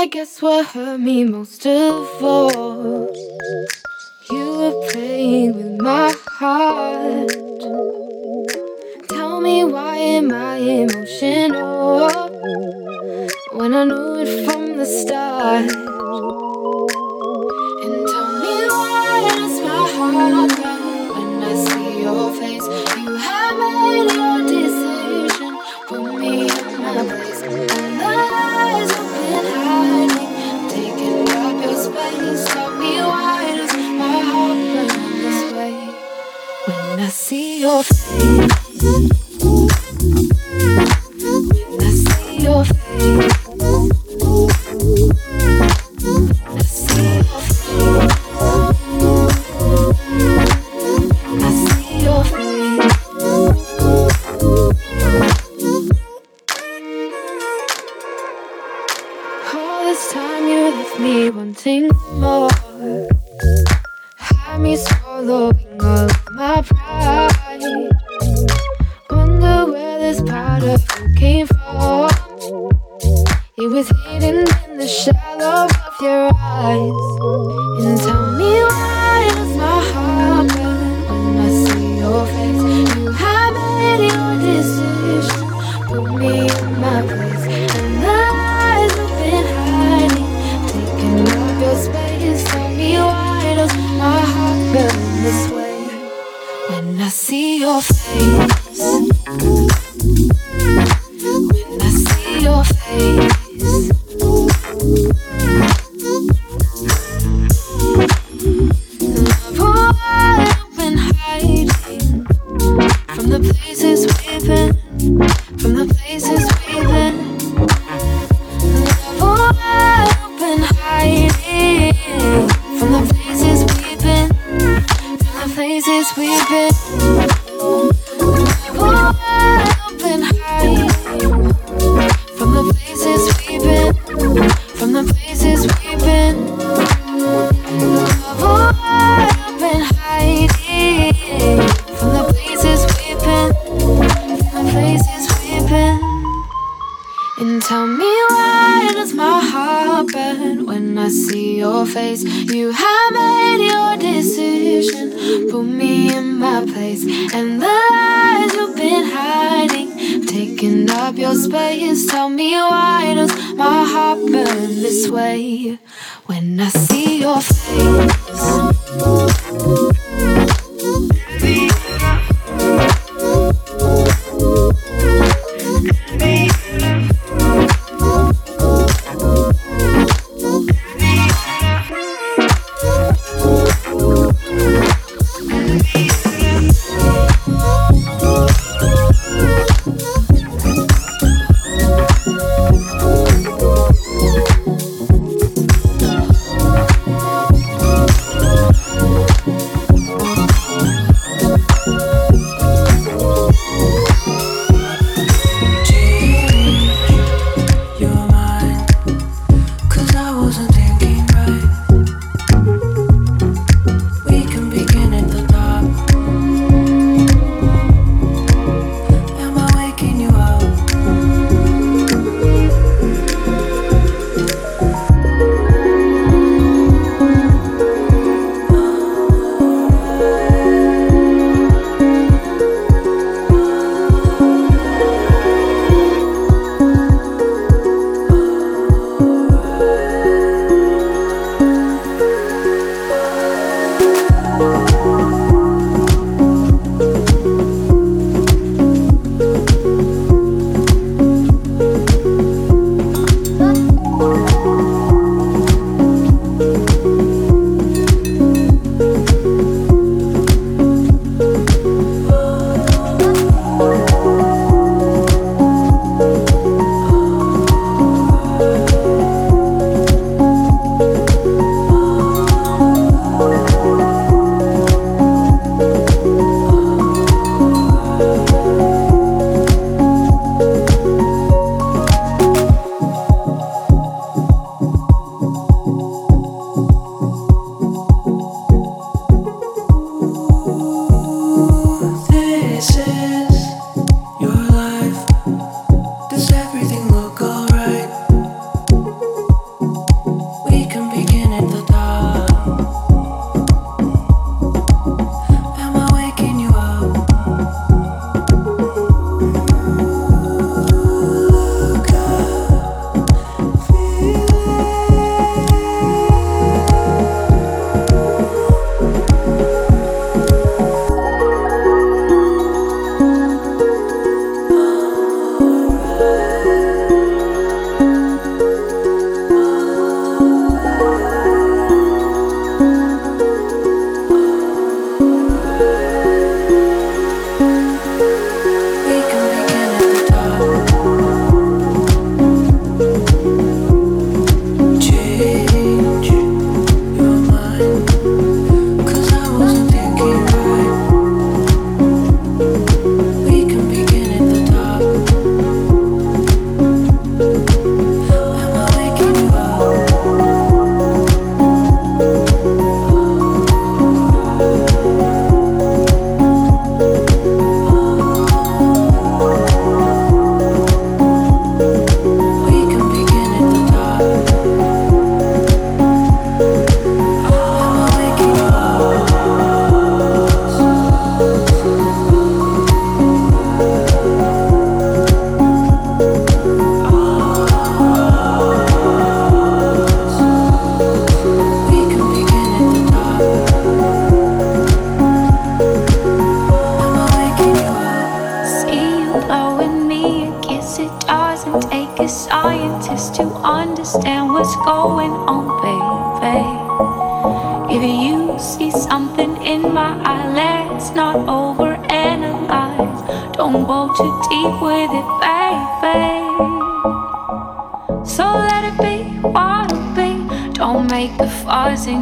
I guess what hurt me most of all. You were playing with my heart. Tell me why am I emotional when I knew it from the start? love.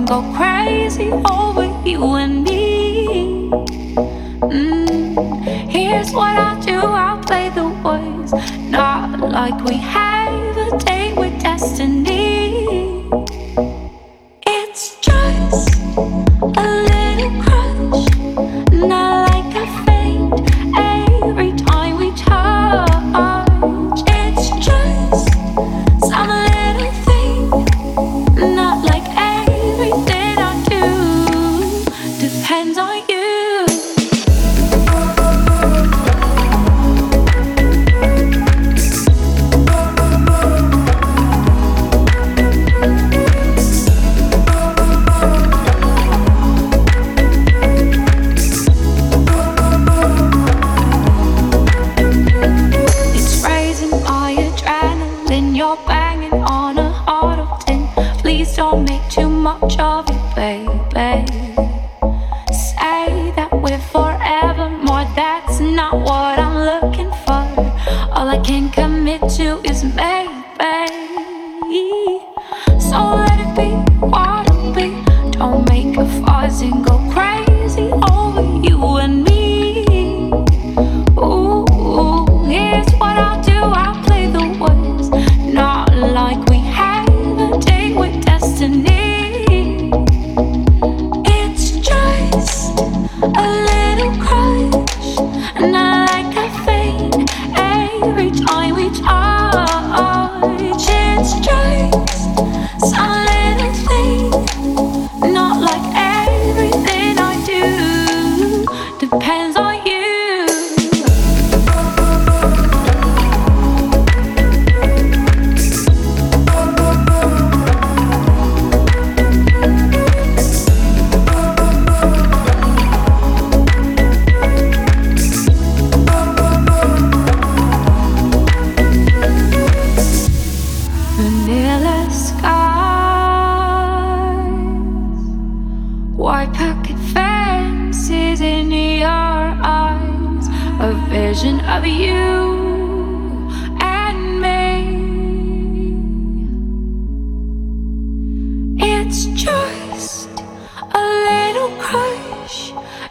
go crazy over.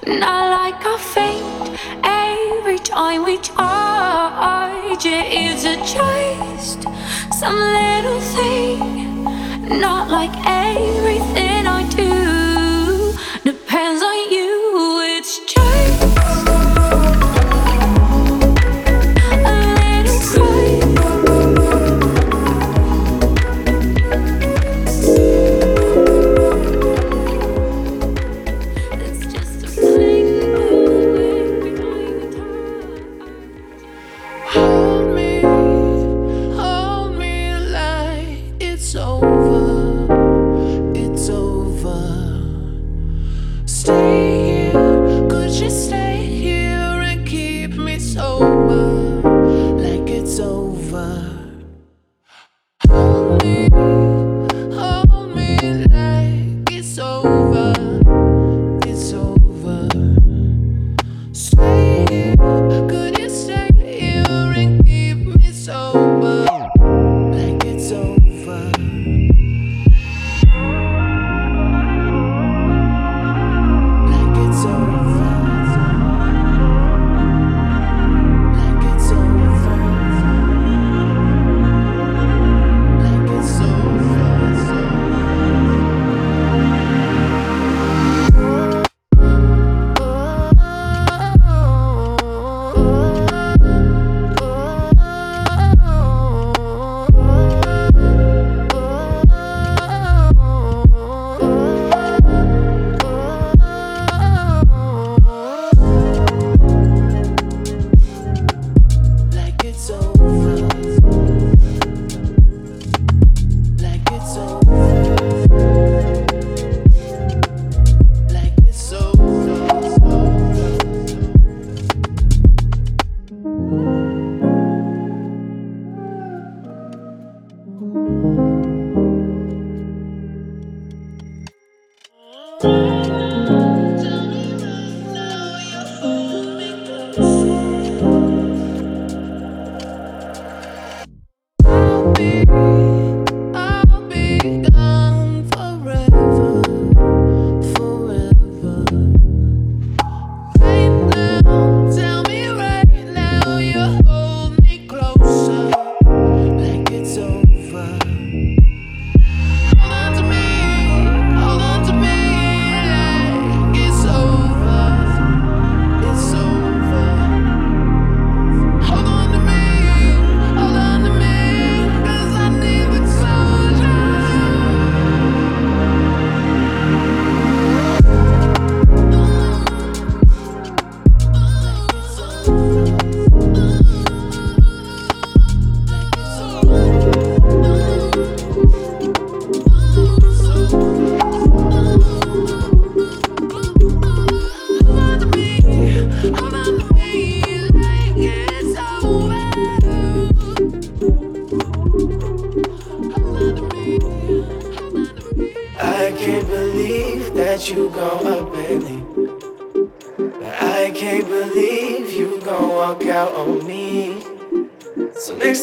Not like I faint every time we charge. It is a just some little thing, not like everything.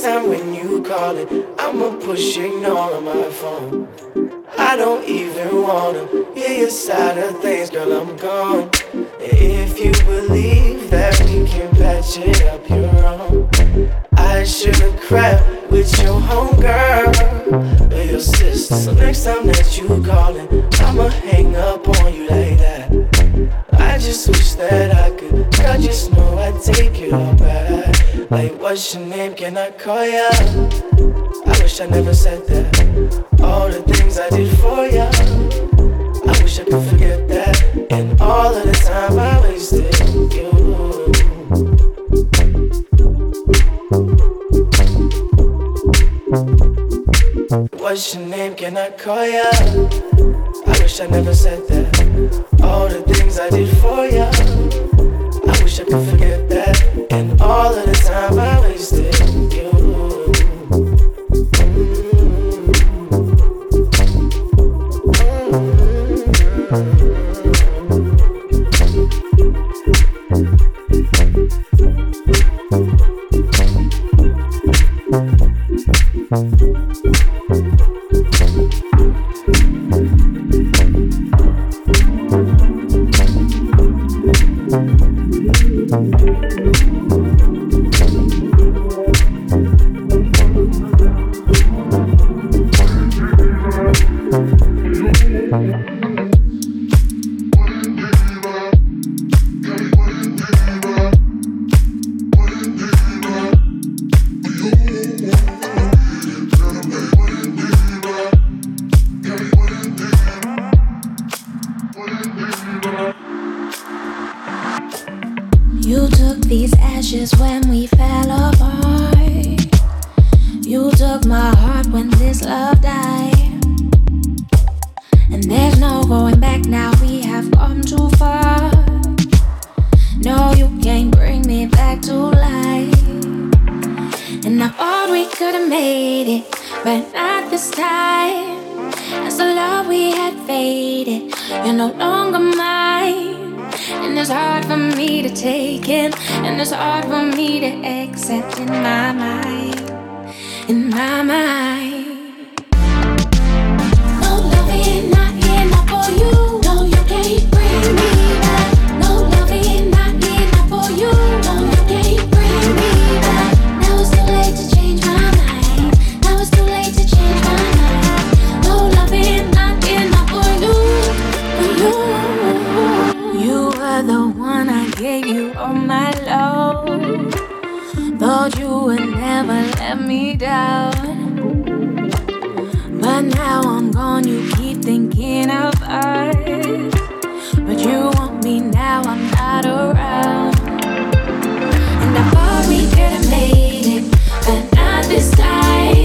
So next time when you call it, I'ma push ignore on my phone. I don't even wanna hear your side of things, girl, I'm gone. If you believe that we can patch it up, you're wrong. I should've crap with your homegirl your sister. So next time that you callin', I'ma hang up on you like just wish that I could. I just know I'd take all back. Like, what's your name? Can I call ya? I wish I never said that. All the things I did for ya. I wish I could forget that. And all of the time I wasted you. What's your name? Can I call ya? I wish I never said that. All the things I did for ya. I wish I could forget that. And all of the time I wasted you. Thought you would never let me down. But now I'm gone, you keep thinking of us. But you want me now, I'm not around. And I thought we could have made it, but not this time.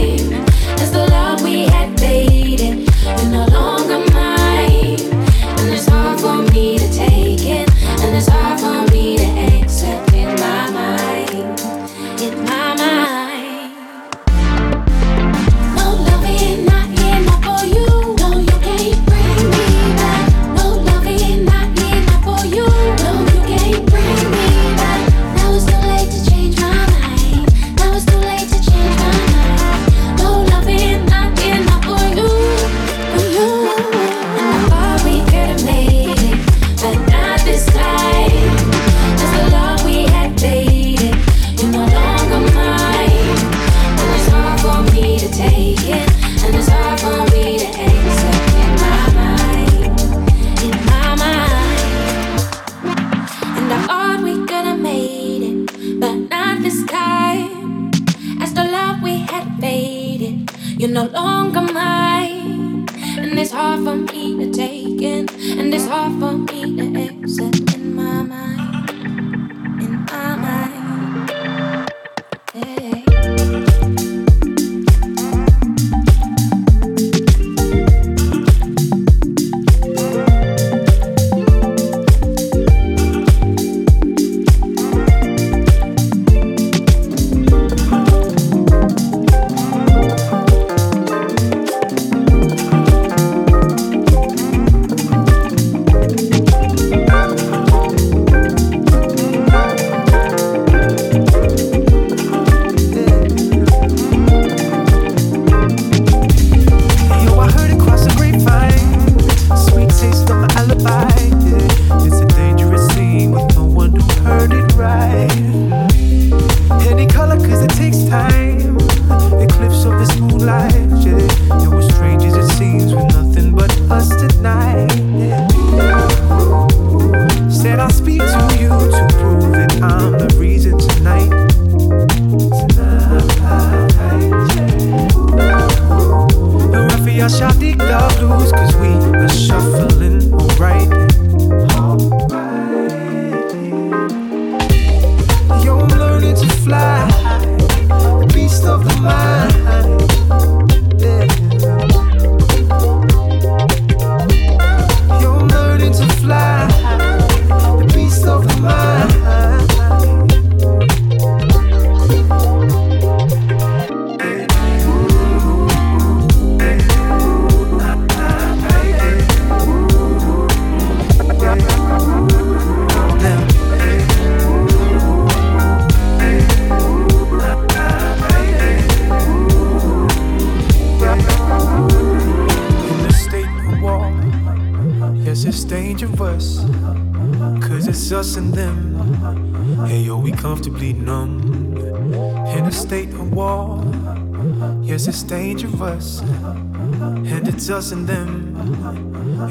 Us and it's us and them.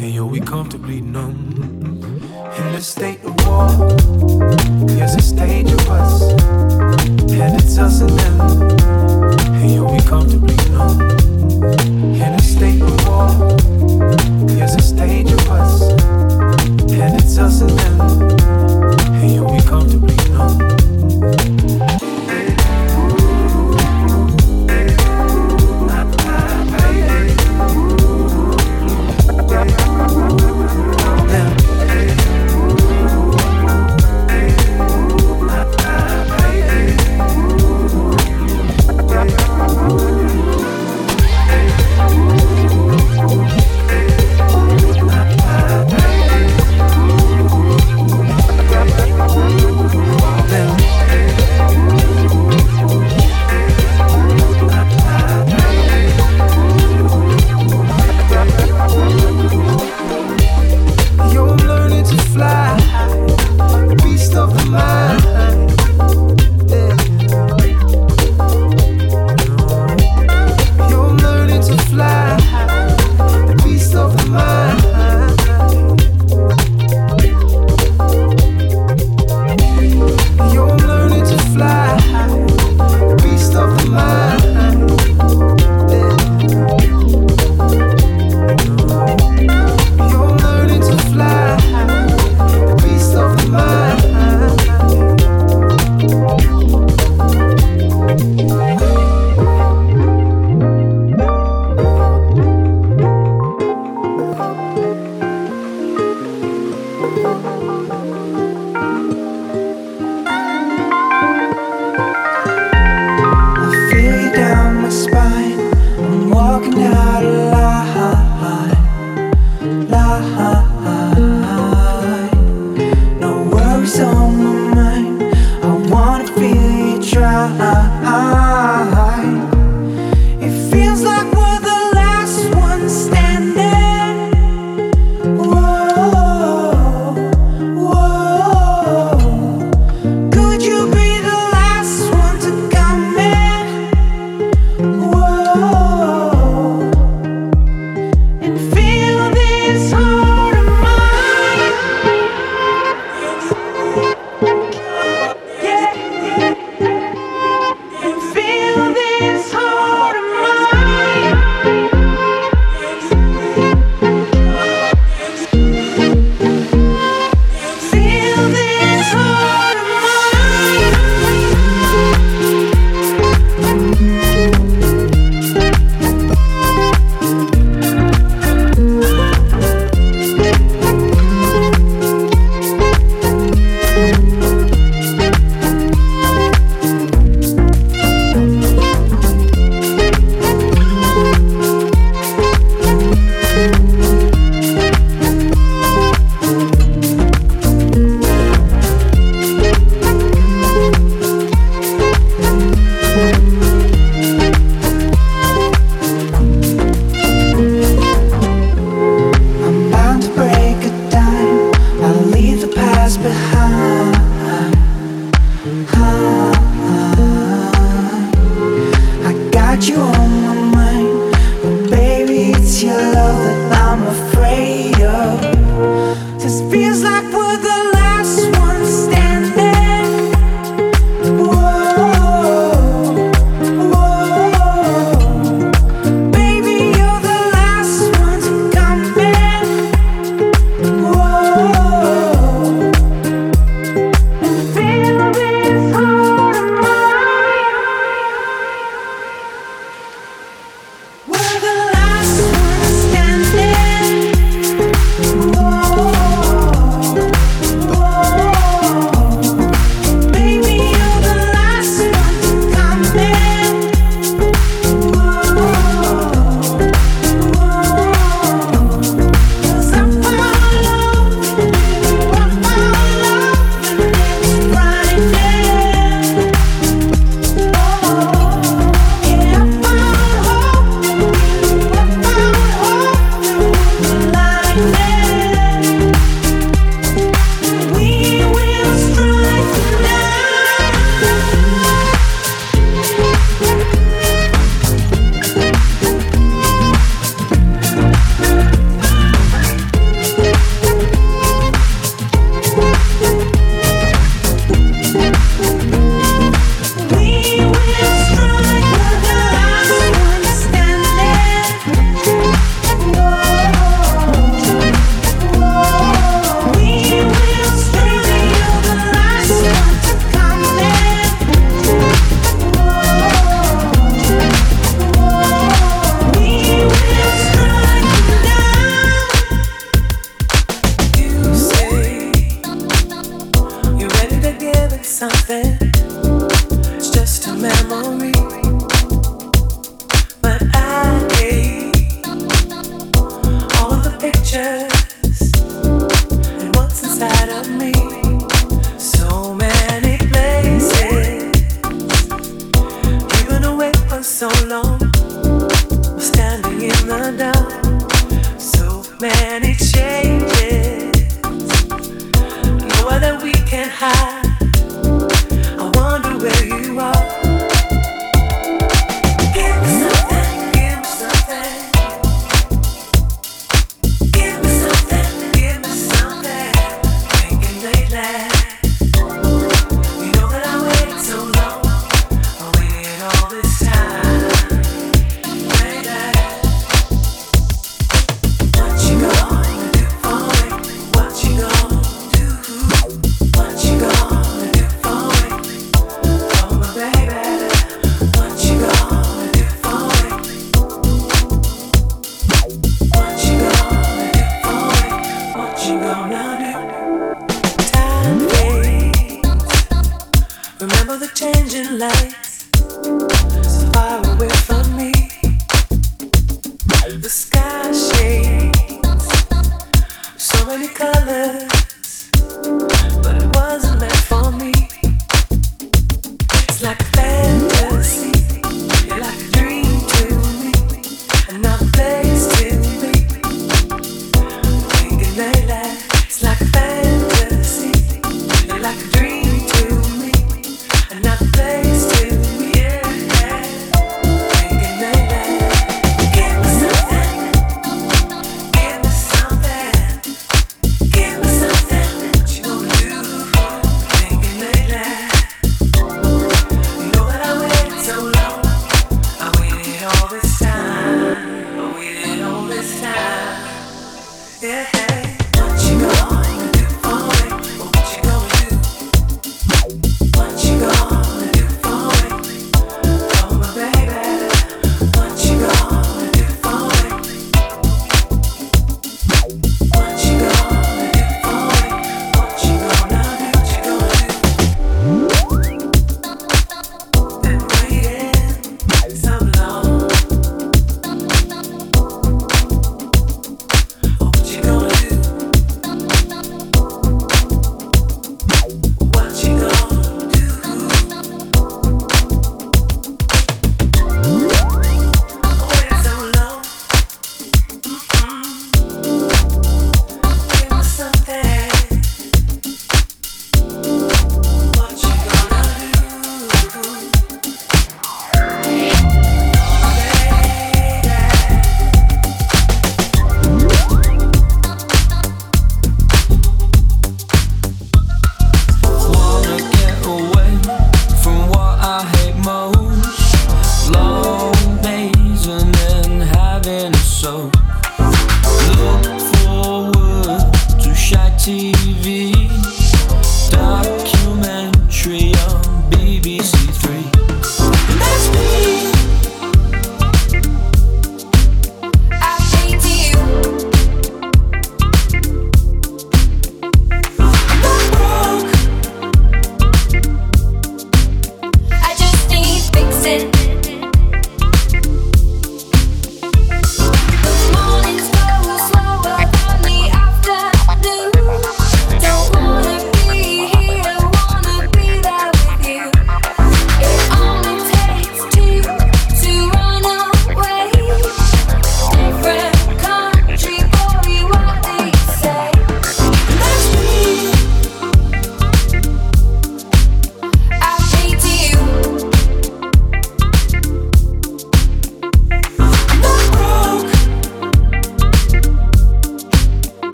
And yo, we comfortably numb. In a state of war, there's a stage of us. And it's us and them. And yo, we comfortably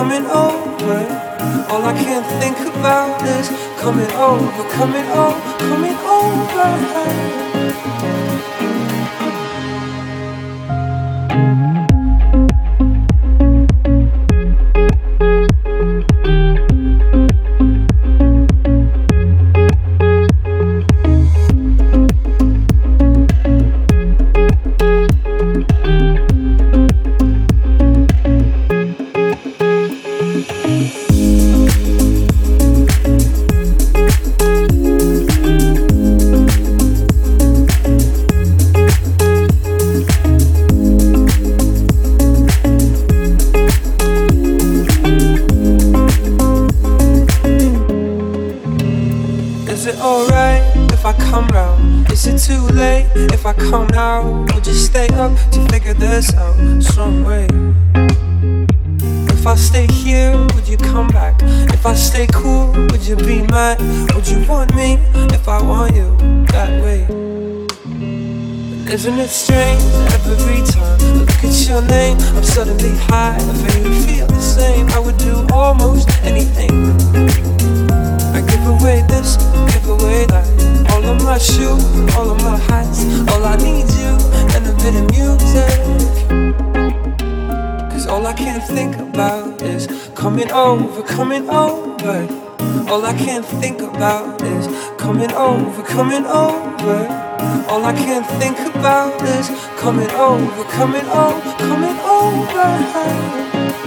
coming over. All I can think about is coming over, coming over, coming over. If it made feel the same, I would do almost anything. I give away this, give away that. All of my shoes, all of my hats. All I need you and a bit of music. Cause all I can think about is coming over, coming over. All I can think about is coming over, coming over. All I can think about is coming over, coming over, coming over.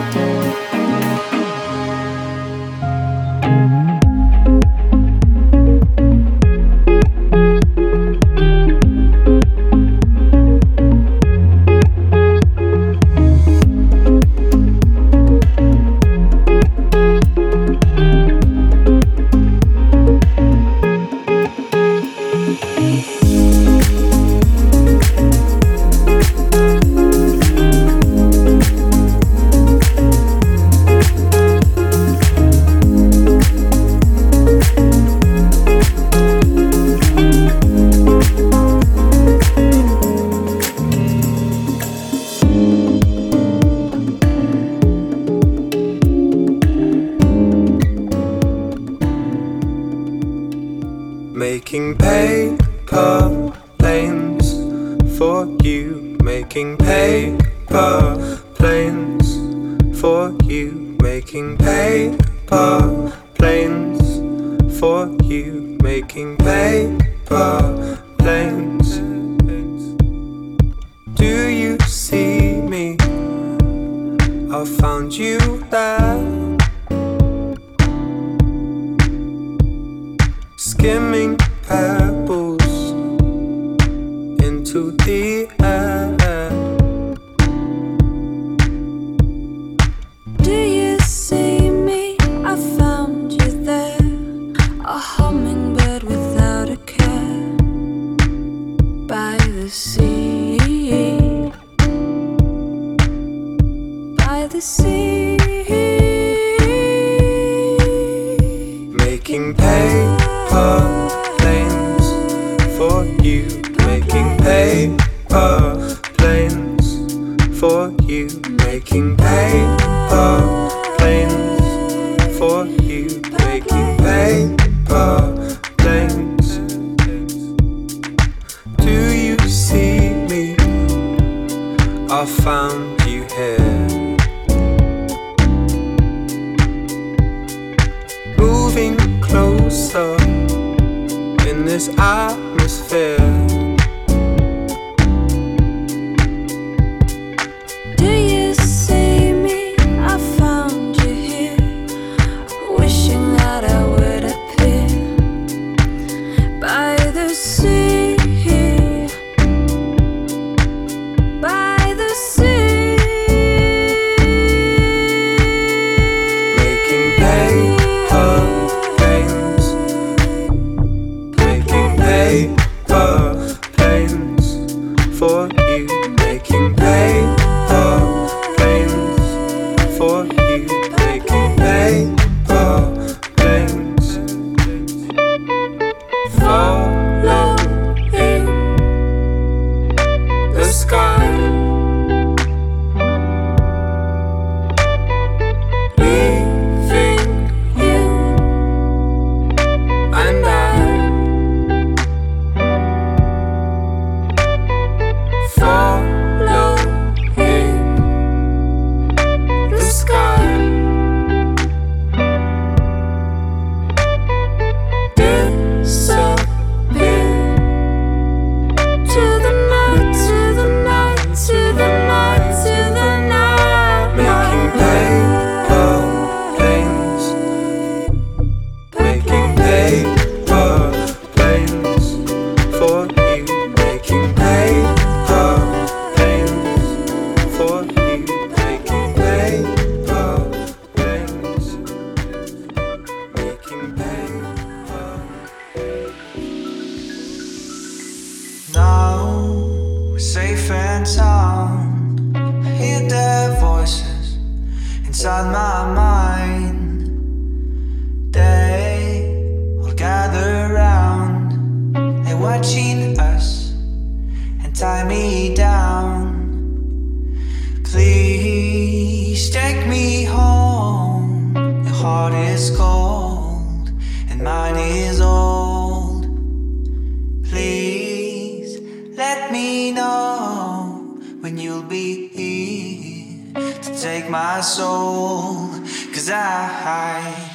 know when you'll be here to take my soul. Cause I, I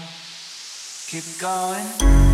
keep going.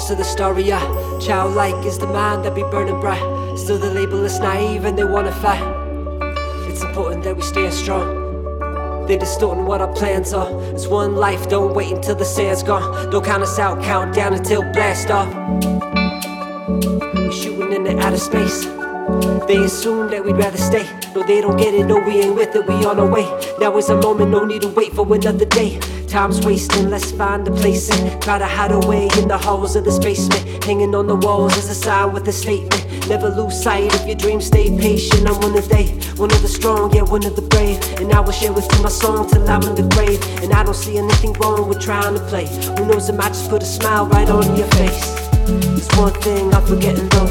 Belongs to the story, eye. Childlike is the mind that be burning bright. Still the label is naive and they wanna fight. It's important that we stand strong. They're distorting what our plans are. It's one life, don't wait until the sand's gone. Don't count us out, count down until blast off. We're shooting into outer space. They assume that we'd rather stay. No, they don't get it, no, we ain't with it, we on our way. Now is a moment, no need to wait for another day. Time's wasting, let's find a place and try to hide away in the halls of this basement. Hanging on the walls is a sign with a statement. Never lose sight of your dreams, stay patient. I'm one of they, one of the strong, yeah, one of the brave. And I will share with you my song till I'm in the grave. And I don't see anything wrong with trying to play. Who knows, it might just put a smile right on your face. It's one thing I'm forgetting though.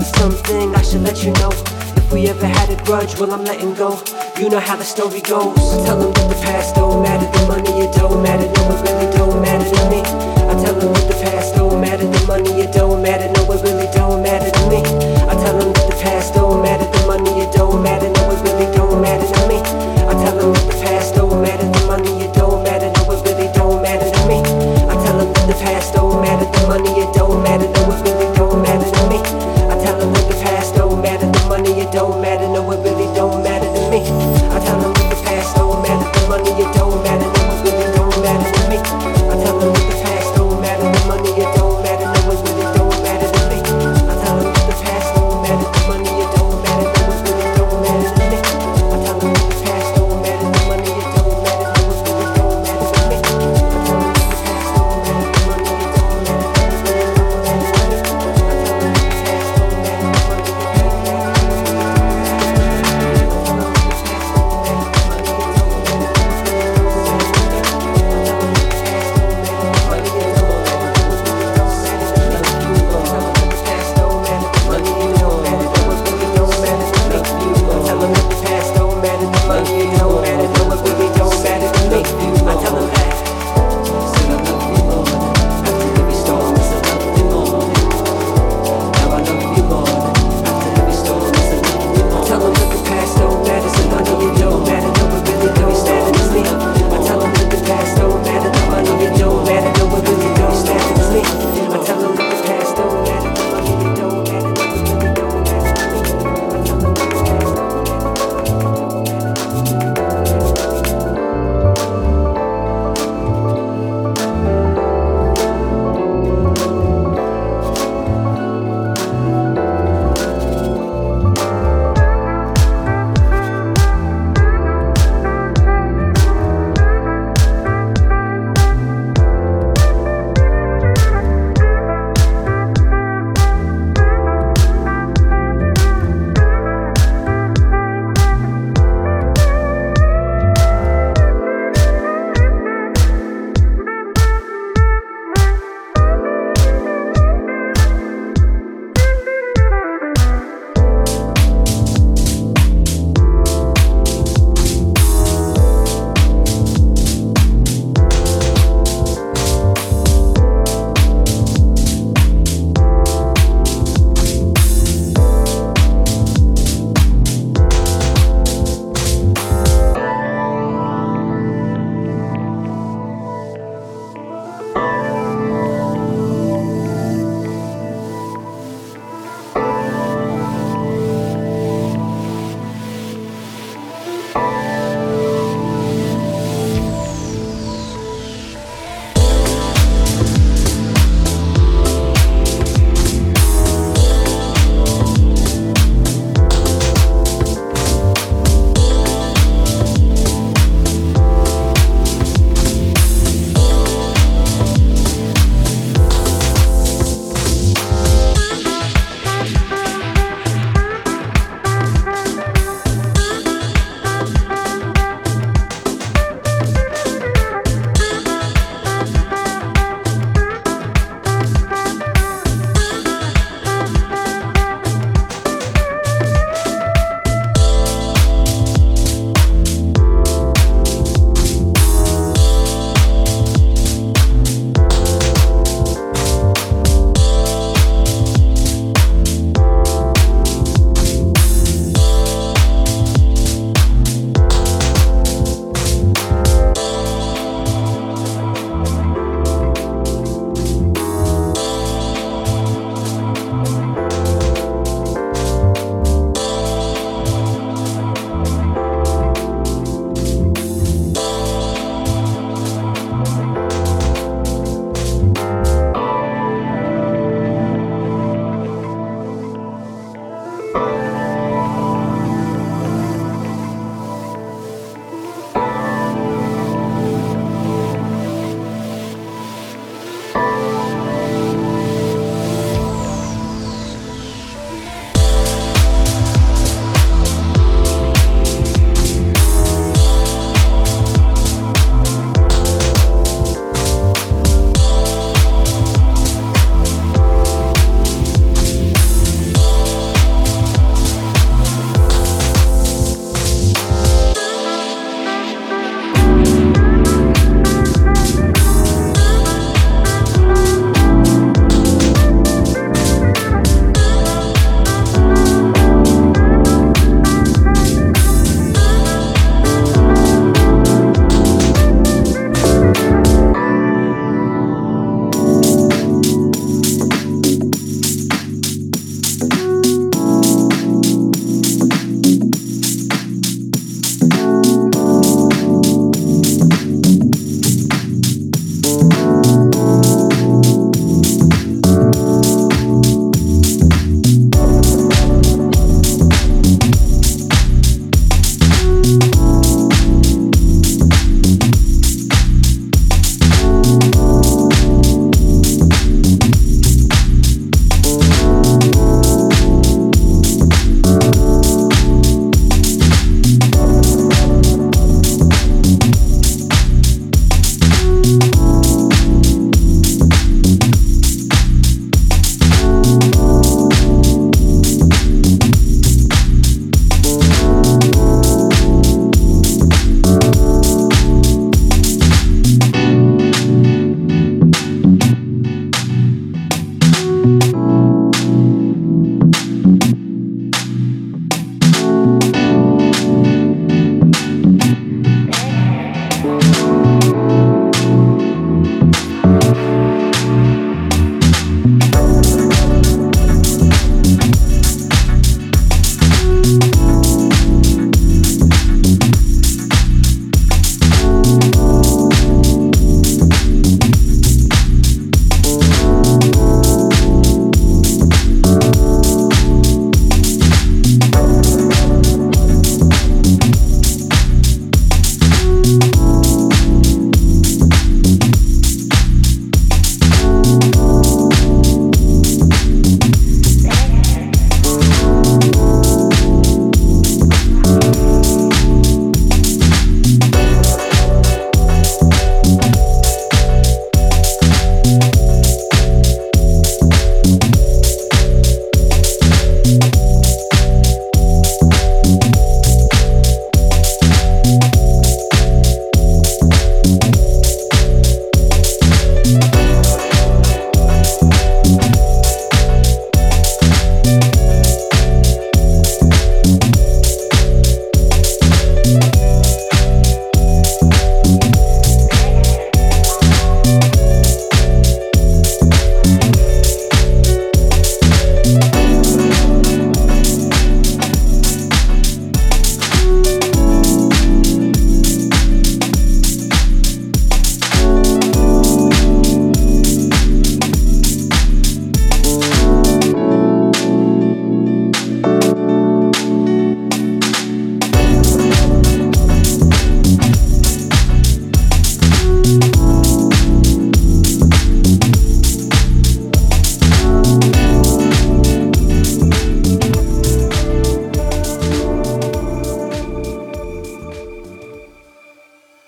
It's something I should let you know. We ever had a grudge, well, I'm letting go. You know how the story goes. Tell them that the past don't matter, the money it don't matter, no, it really don't matter to me. I tell them that the past don't matter, the money it don't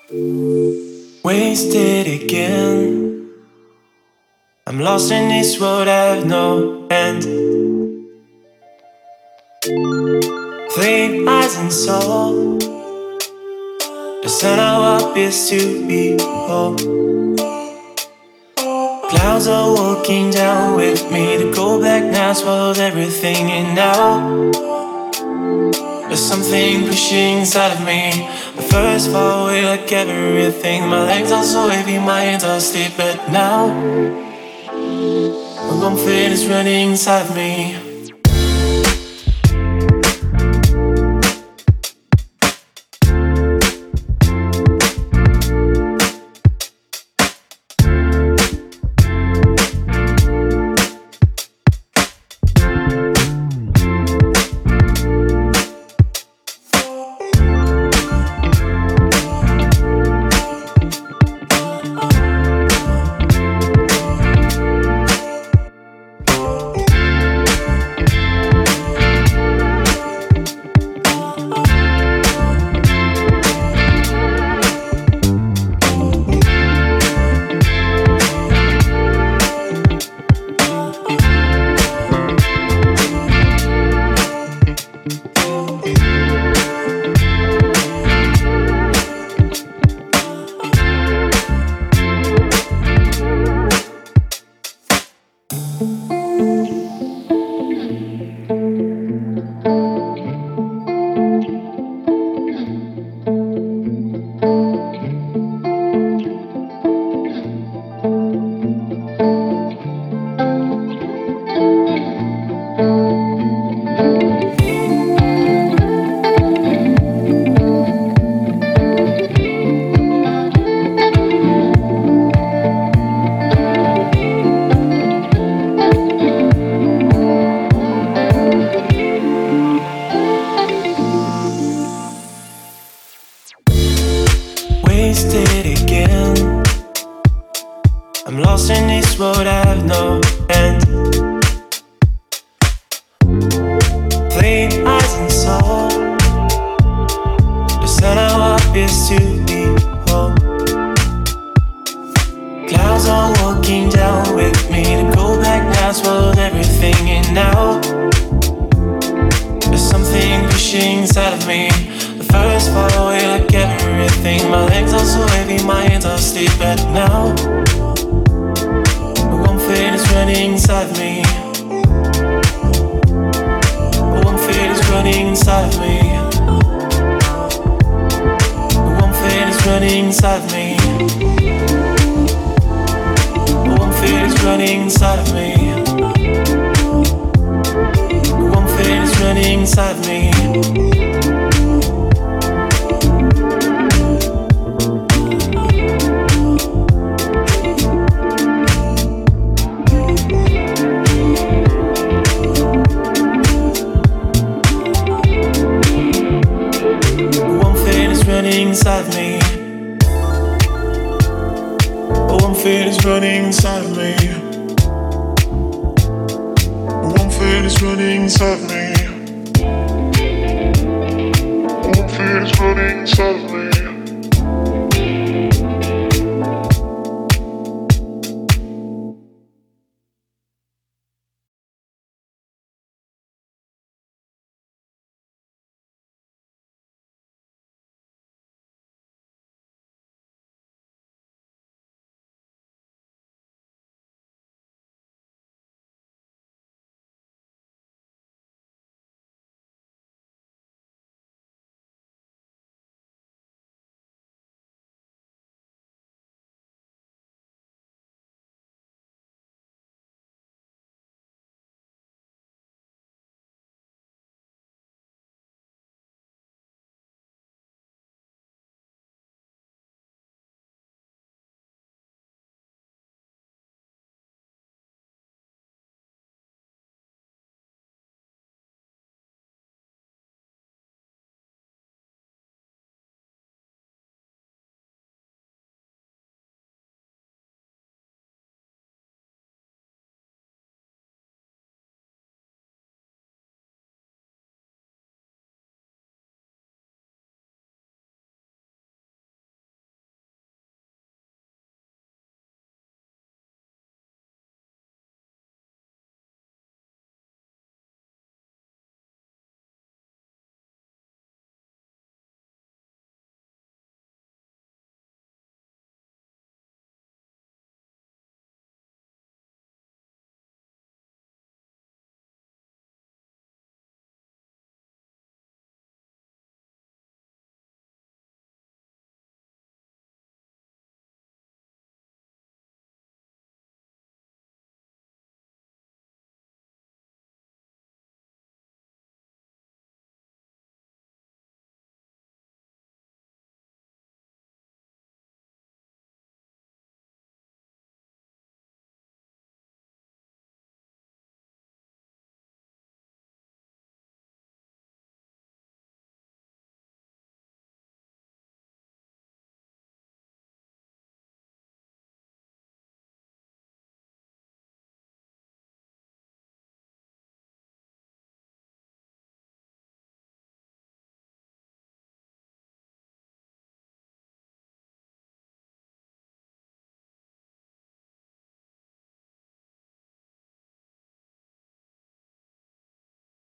Wasted again. I'm lost in this world, I have no end. Flame eyes and soul. The sun I up is to behold. Clouds are walking down with me. To go back now swallows everything and now. There's something pushing inside of me. First far away like everything. My legs are so heavy, my hands are asleep. But now, warm feeling is running inside me.